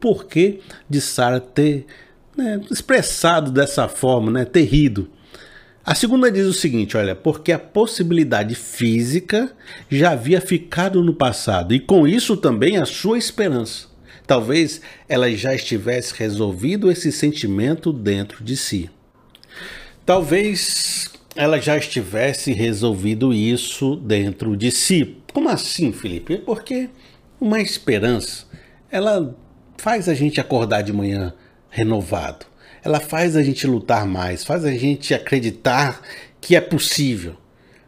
porquê de Sara ter né, expressado dessa forma, né, ter rido. A segunda diz o seguinte: olha, porque a possibilidade física já havia ficado no passado e com isso também a sua esperança. Talvez ela já estivesse resolvido esse sentimento dentro de si. Talvez ela já estivesse resolvido isso dentro de si. Como assim, Felipe? Porque uma esperança, ela faz a gente acordar de manhã renovado. Ela faz a gente lutar mais, faz a gente acreditar que é possível.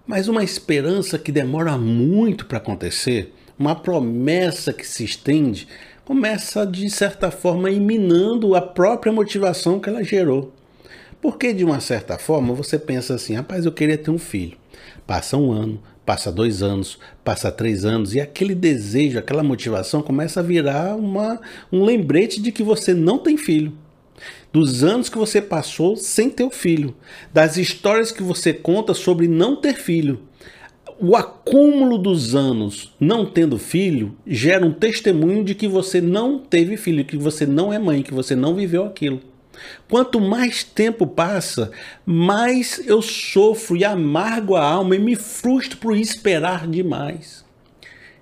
Mas uma esperança que demora muito para acontecer, uma promessa que se estende, começa de certa forma eliminando a própria motivação que ela gerou. Porque de uma certa forma você pensa assim, rapaz, eu queria ter um filho. Passa um ano, passa dois anos, passa três anos, e aquele desejo, aquela motivação começa a virar uma, um lembrete de que você não tem filho. Dos anos que você passou sem ter o filho, das histórias que você conta sobre não ter filho. O acúmulo dos anos não tendo filho gera um testemunho de que você não teve filho, que você não é mãe, que você não viveu aquilo. Quanto mais tempo passa, mais eu sofro e amargo a alma e me frustro por esperar demais.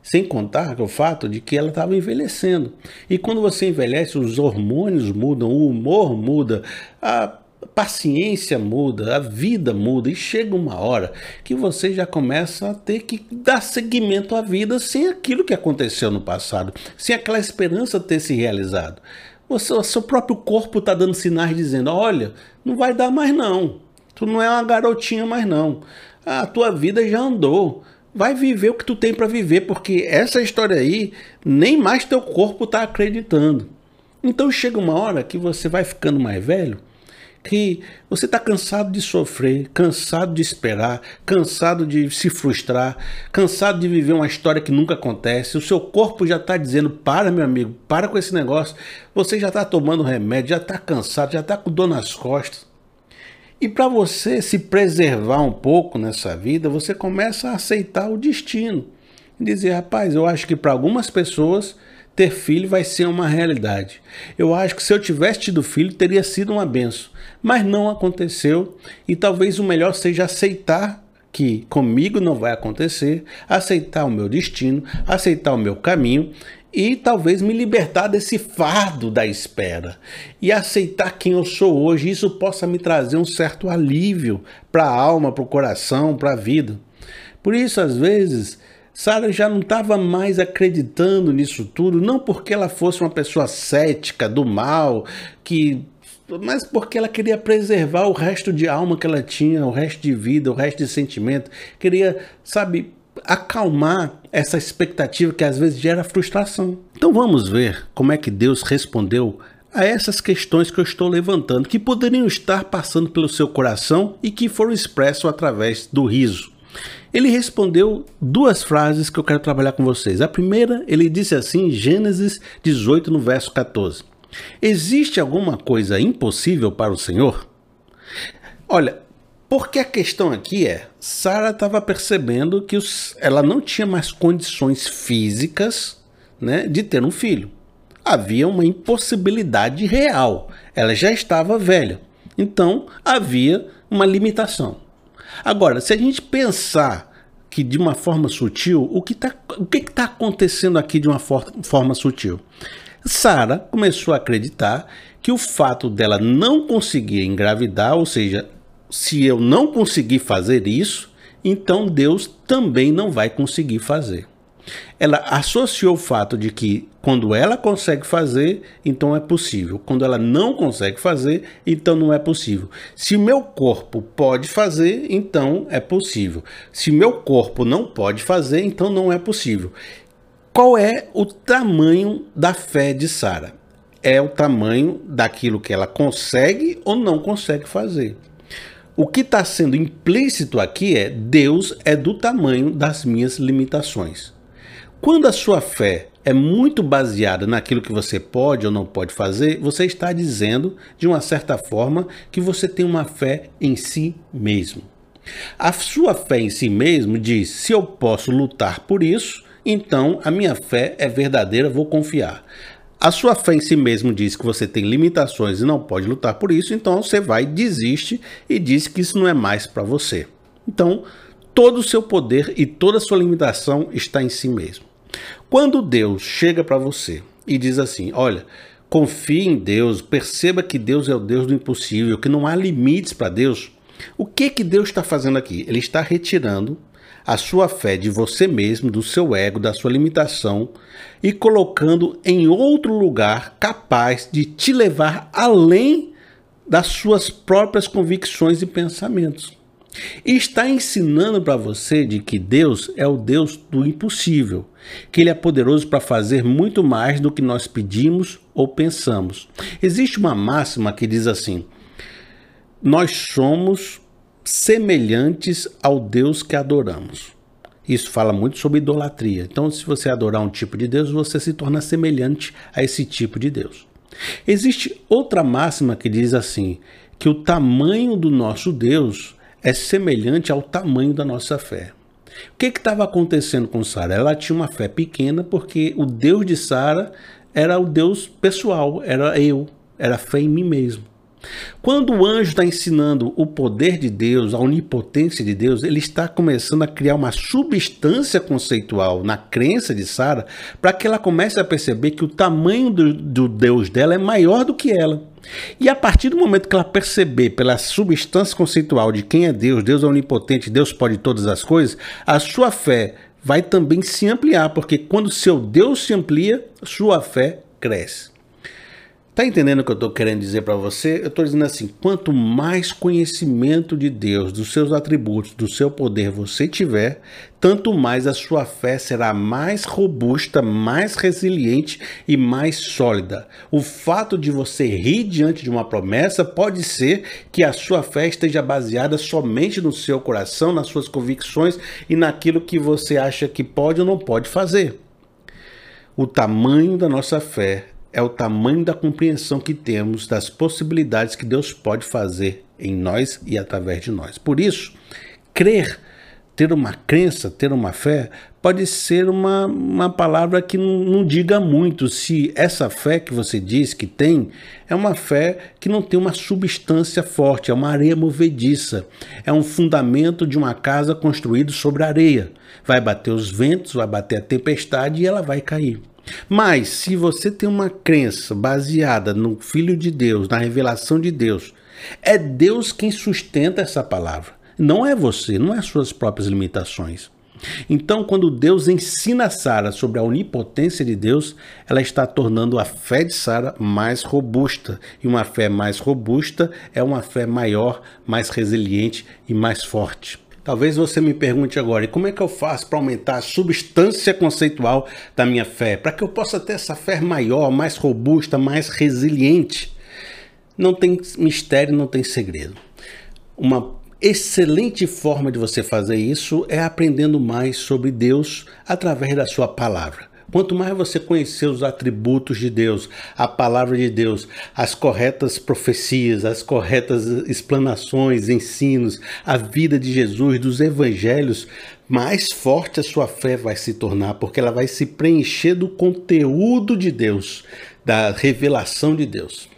Sem contar o fato de que ela estava envelhecendo. E quando você envelhece, os hormônios mudam, o humor muda, a paciência muda, a vida muda e chega uma hora que você já começa a ter que dar seguimento à vida sem aquilo que aconteceu no passado, sem aquela esperança ter se realizado. O seu, seu próprio corpo está dando sinais dizendo: olha, não vai dar mais não. Tu não é uma garotinha mais não. A tua vida já andou. Vai viver o que tu tem para viver, porque essa história aí nem mais teu corpo está acreditando. Então chega uma hora que você vai ficando mais velho que você está cansado de sofrer, cansado de esperar, cansado de se frustrar, cansado de viver uma história que nunca acontece. O seu corpo já está dizendo: para, meu amigo, para com esse negócio. Você já está tomando remédio, já está cansado, já está com dor nas costas. E para você se preservar um pouco nessa vida, você começa a aceitar o destino. E dizer: rapaz, eu acho que para algumas pessoas ter filho vai ser uma realidade. Eu acho que se eu tivesse tido filho, teria sido uma benção. Mas não aconteceu e talvez o melhor seja aceitar que comigo não vai acontecer, aceitar o meu destino, aceitar o meu caminho e talvez me libertar desse fardo da espera e aceitar quem eu sou hoje. Isso possa me trazer um certo alívio para a alma, para o coração, para a vida. Por isso, às vezes, Sara já não estava mais acreditando nisso tudo, não porque ela fosse uma pessoa cética do mal, que mas porque ela queria preservar o resto de alma que ela tinha, o resto de vida, o resto de sentimento, queria, sabe, acalmar essa expectativa que às vezes gera frustração. Então vamos ver como é que Deus respondeu a essas questões que eu estou levantando, que poderiam estar passando pelo seu coração e que foram expressos através do riso. Ele respondeu duas frases que eu quero trabalhar com vocês. A primeira, ele disse assim, Gênesis 18, no verso 14: Existe alguma coisa impossível para o Senhor? Olha, porque a questão aqui é, Sara estava percebendo que os, ela não tinha mais condições físicas né, de ter um filho. Havia uma impossibilidade real. Ela já estava velha. Então havia uma limitação. Agora, se a gente pensar que de uma forma sutil, o que está está acontecendo aqui de uma for forma sutil? Sara começou a acreditar que o fato dela não conseguir engravidar, ou seja, se eu não conseguir fazer isso, então Deus também não vai conseguir fazer ela associou o fato de que quando ela consegue fazer, então é possível. Quando ela não consegue fazer, então não é possível. Se meu corpo pode fazer, então é possível. Se meu corpo não pode fazer, então não é possível. Qual é o tamanho da fé de Sara? É o tamanho daquilo que ela consegue ou não consegue fazer. O que está sendo implícito aqui é Deus é do tamanho das minhas limitações. Quando a sua fé é muito baseada naquilo que você pode ou não pode fazer, você está dizendo, de uma certa forma, que você tem uma fé em si mesmo. A sua fé em si mesmo diz: se eu posso lutar por isso, então a minha fé é verdadeira, vou confiar. a sua fé em si mesmo diz que você tem limitações e não pode lutar por isso, então você vai, desiste e diz que isso não é mais para você. Então, todo o seu poder e toda a sua limitação está em si mesmo. Quando Deus chega para você e diz assim: Olha, confie em Deus, perceba que Deus é o Deus do impossível, que não há limites para Deus. O que que Deus está fazendo aqui? Ele está retirando a sua fé de você mesmo, do seu ego, da sua limitação e colocando em outro lugar capaz de te levar além das suas próprias convicções e pensamentos. Está ensinando para você de que Deus é o Deus do impossível, que Ele é poderoso para fazer muito mais do que nós pedimos ou pensamos. Existe uma máxima que diz assim: Nós somos semelhantes ao Deus que adoramos. Isso fala muito sobre idolatria. Então, se você adorar um tipo de Deus, você se torna semelhante a esse tipo de Deus. Existe outra máxima que diz assim: que o tamanho do nosso Deus é semelhante ao tamanho da nossa fé. O que estava acontecendo com Sara? Ela tinha uma fé pequena porque o Deus de Sara era o Deus pessoal, era eu, era fé em mim mesmo. Quando o anjo está ensinando o poder de Deus, a onipotência de Deus, ele está começando a criar uma substância conceitual na crença de Sara para que ela comece a perceber que o tamanho do, do Deus dela é maior do que ela. E a partir do momento que ela perceber pela substância conceitual de quem é Deus, Deus é onipotente, Deus pode todas as coisas, a sua fé vai também se ampliar, porque quando seu Deus se amplia, sua fé cresce. Tá entendendo o que eu estou querendo dizer para você? Eu estou dizendo assim: quanto mais conhecimento de Deus, dos seus atributos, do seu poder você tiver, tanto mais a sua fé será mais robusta, mais resiliente e mais sólida. O fato de você rir diante de uma promessa pode ser que a sua fé esteja baseada somente no seu coração, nas suas convicções e naquilo que você acha que pode ou não pode fazer. O tamanho da nossa fé é o tamanho da compreensão que temos das possibilidades que Deus pode fazer em nós e através de nós. Por isso, crer, ter uma crença, ter uma fé, pode ser uma, uma palavra que não, não diga muito se essa fé que você diz que tem é uma fé que não tem uma substância forte, é uma areia movediça, é um fundamento de uma casa construído sobre areia. Vai bater os ventos, vai bater a tempestade e ela vai cair. Mas se você tem uma crença baseada no Filho de Deus, na revelação de Deus, é Deus quem sustenta essa palavra. Não é você, não é as suas próprias limitações. Então, quando Deus ensina a Sara sobre a onipotência de Deus, ela está tornando a fé de Sara mais robusta. E uma fé mais robusta é uma fé maior, mais resiliente e mais forte. Talvez você me pergunte agora, e como é que eu faço para aumentar a substância conceitual da minha fé? Para que eu possa ter essa fé maior, mais robusta, mais resiliente? Não tem mistério, não tem segredo. Uma excelente forma de você fazer isso é aprendendo mais sobre Deus através da sua palavra. Quanto mais você conhecer os atributos de Deus, a palavra de Deus, as corretas profecias, as corretas explanações, ensinos, a vida de Jesus, dos evangelhos, mais forte a sua fé vai se tornar, porque ela vai se preencher do conteúdo de Deus, da revelação de Deus.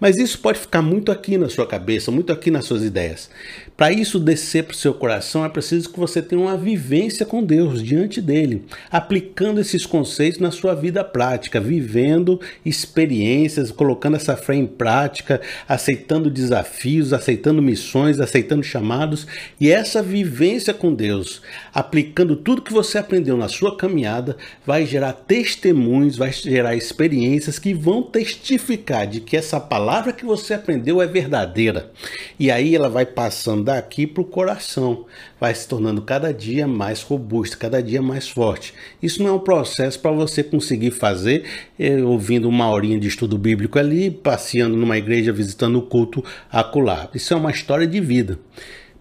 Mas isso pode ficar muito aqui na sua cabeça, muito aqui nas suas ideias. Para isso descer para o seu coração, é preciso que você tenha uma vivência com Deus diante dele, aplicando esses conceitos na sua vida prática, vivendo experiências, colocando essa fé em prática, aceitando desafios, aceitando missões, aceitando chamados. E essa vivência com Deus, aplicando tudo que você aprendeu na sua caminhada, vai gerar testemunhos, vai gerar experiências que vão testificar de que essa palavra que você aprendeu é verdadeira. E aí ela vai passando daqui para o coração, vai se tornando cada dia mais robusta, cada dia mais forte. Isso não é um processo para você conseguir fazer eh, ouvindo uma horinha de estudo bíblico ali, passeando numa igreja, visitando o culto acolá. Isso é uma história de vida.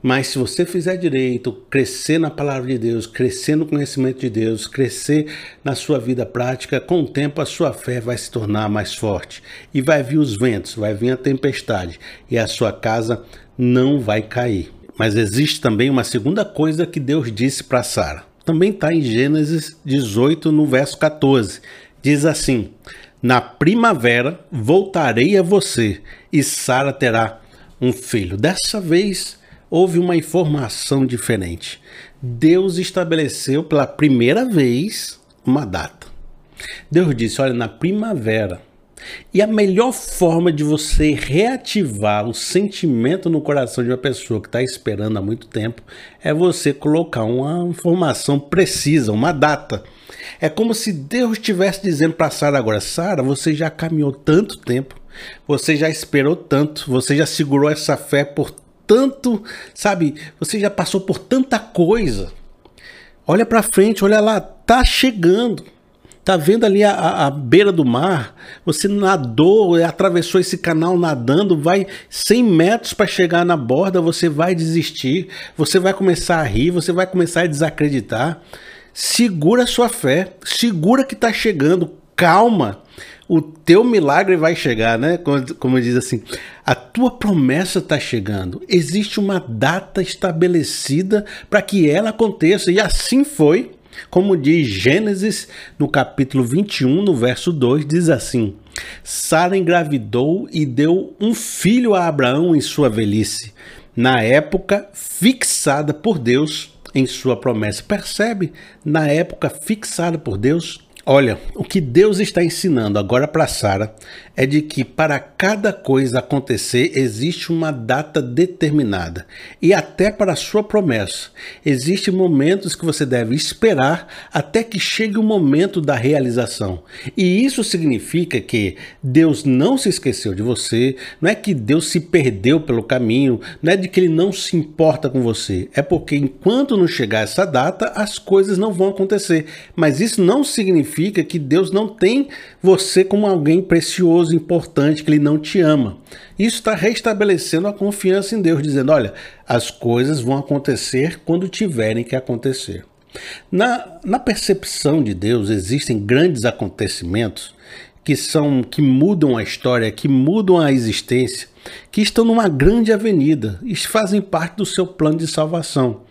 Mas se você fizer direito, crescer na palavra de Deus, crescer no conhecimento de Deus, crescer na sua vida prática, com o tempo a sua fé vai se tornar mais forte. E vai vir os ventos, vai vir a tempestade, e a sua casa não vai cair. Mas existe também uma segunda coisa que Deus disse para Sara. Também está em Gênesis 18, no verso 14. Diz assim: Na primavera voltarei a você e Sara terá um filho. Dessa vez houve uma informação diferente. Deus estabeleceu pela primeira vez uma data. Deus disse: Olha, na primavera. E a melhor forma de você reativar o sentimento no coração de uma pessoa que está esperando há muito tempo é você colocar uma informação precisa, uma data. É como se Deus estivesse dizendo para Sara agora: Sara, você já caminhou tanto tempo, você já esperou tanto, você já segurou essa fé por tanto, sabe? Você já passou por tanta coisa. Olha para frente, olha lá, tá chegando. Tá vendo ali a, a, beira do mar? Você nadou, atravessou esse canal nadando, vai 100 metros para chegar na borda, você vai desistir, você vai começar a rir, você vai começar a desacreditar. Segura a sua fé, segura que está chegando, calma. O teu milagre vai chegar, né? Como, como diz assim, a tua promessa está chegando. Existe uma data estabelecida para que ela aconteça, e assim foi. Como diz Gênesis no capítulo 21, no verso 2, diz assim: Sara engravidou e deu um filho a Abraão em sua velhice, na época fixada por Deus em sua promessa. Percebe? Na época fixada por Deus. Olha, o que Deus está ensinando agora para Sara é de que para cada coisa acontecer existe uma data determinada e até para a sua promessa. Existem momentos que você deve esperar até que chegue o momento da realização. E isso significa que Deus não se esqueceu de você, não é que Deus se perdeu pelo caminho, não é de que ele não se importa com você. É porque enquanto não chegar essa data, as coisas não vão acontecer. Mas isso não significa significa que Deus não tem você como alguém precioso, importante, que Ele não te ama. Isso está restabelecendo a confiança em Deus, dizendo: olha, as coisas vão acontecer quando tiverem que acontecer. Na, na percepção de Deus, existem grandes acontecimentos que são que mudam a história, que mudam a existência, que estão numa grande avenida e fazem parte do seu plano de salvação.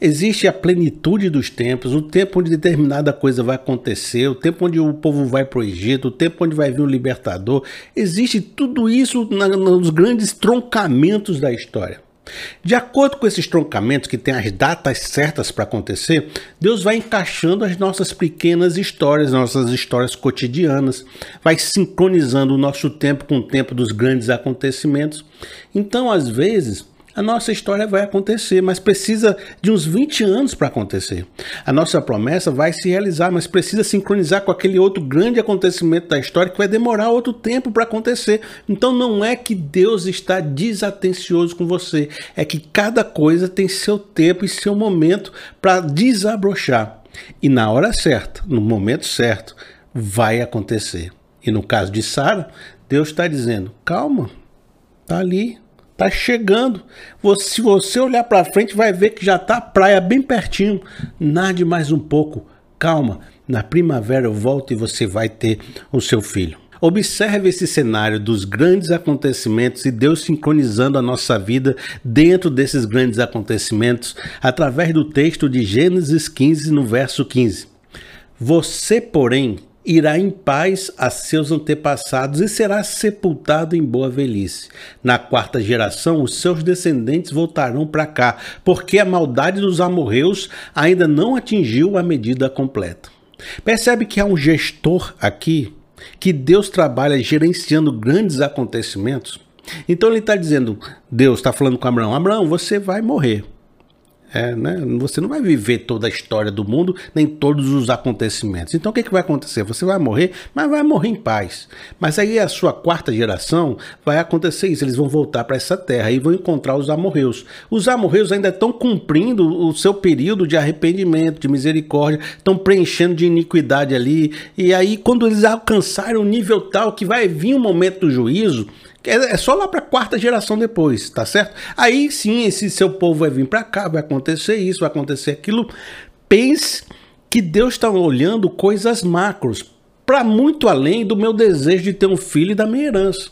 Existe a plenitude dos tempos, o tempo onde determinada coisa vai acontecer, o tempo onde o povo vai para o Egito, o tempo onde vai vir o libertador. Existe tudo isso na, nos grandes troncamentos da história. De acordo com esses troncamentos que têm as datas certas para acontecer, Deus vai encaixando as nossas pequenas histórias, nossas histórias cotidianas, vai sincronizando o nosso tempo com o tempo dos grandes acontecimentos. Então, às vezes, a nossa história vai acontecer, mas precisa de uns 20 anos para acontecer. A nossa promessa vai se realizar, mas precisa sincronizar com aquele outro grande acontecimento da história que vai demorar outro tempo para acontecer. Então não é que Deus está desatencioso com você, é que cada coisa tem seu tempo e seu momento para desabrochar. E na hora certa, no momento certo, vai acontecer. E no caso de Sara, Deus está dizendo: calma, tá ali, Tá chegando. Você, se você olhar para frente, vai ver que já tá a praia bem pertinho. Nade mais um pouco. Calma. Na primavera eu volto e você vai ter o seu filho. Observe esse cenário dos grandes acontecimentos e Deus sincronizando a nossa vida dentro desses grandes acontecimentos através do texto de Gênesis 15, no verso 15. Você, porém, irá em paz a seus antepassados e será sepultado em boa velhice. Na quarta geração, os seus descendentes voltarão para cá, porque a maldade dos amorreus ainda não atingiu a medida completa. Percebe que há um gestor aqui que Deus trabalha gerenciando grandes acontecimentos? Então ele está dizendo, Deus está falando com Abraão, Abraão, você vai morrer. É, né? Você não vai viver toda a história do mundo, nem todos os acontecimentos. Então o que, que vai acontecer? Você vai morrer, mas vai morrer em paz. Mas aí a sua quarta geração vai acontecer isso. Eles vão voltar para essa terra e vão encontrar os amorreus. Os amorreus ainda estão cumprindo o seu período de arrependimento, de misericórdia, estão preenchendo de iniquidade ali. E aí, quando eles alcançarem um nível tal que vai vir um momento do juízo, é, é só lá para quarta geração depois, tá certo? Aí sim, esse seu povo vai vir para cá, vai acontecer isso, vai acontecer aquilo. Pense que Deus está olhando coisas macros, para muito além do meu desejo de ter um filho e da minha herança.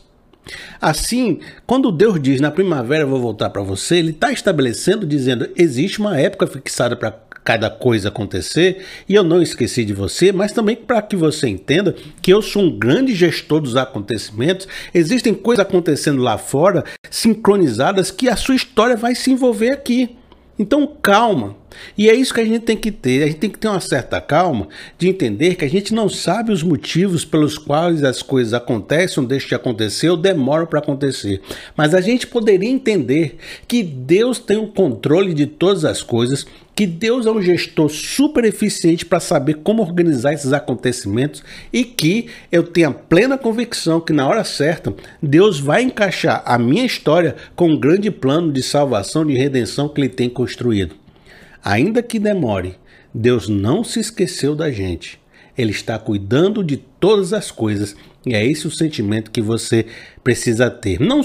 Assim, quando Deus diz na primavera eu vou voltar para você, ele está estabelecendo, dizendo existe uma época fixada para cada coisa acontecer, e eu não esqueci de você, mas também para que você entenda que eu sou um grande gestor dos acontecimentos, existem coisas acontecendo lá fora, sincronizadas, que a sua história vai se envolver aqui. Então, calma. E é isso que a gente tem que ter. A gente tem que ter uma certa calma de entender que a gente não sabe os motivos pelos quais as coisas acontecem deixam de acontecer ou demoram para acontecer. Mas a gente poderia entender que Deus tem o controle de todas as coisas, que Deus é um gestor super eficiente para saber como organizar esses acontecimentos e que eu tenho plena convicção que na hora certa Deus vai encaixar a minha história com um grande plano de salvação, de redenção que Ele tem construído. Ainda que demore, Deus não se esqueceu da gente. Ele está cuidando de todas as coisas e é esse o sentimento que você precisa ter. Não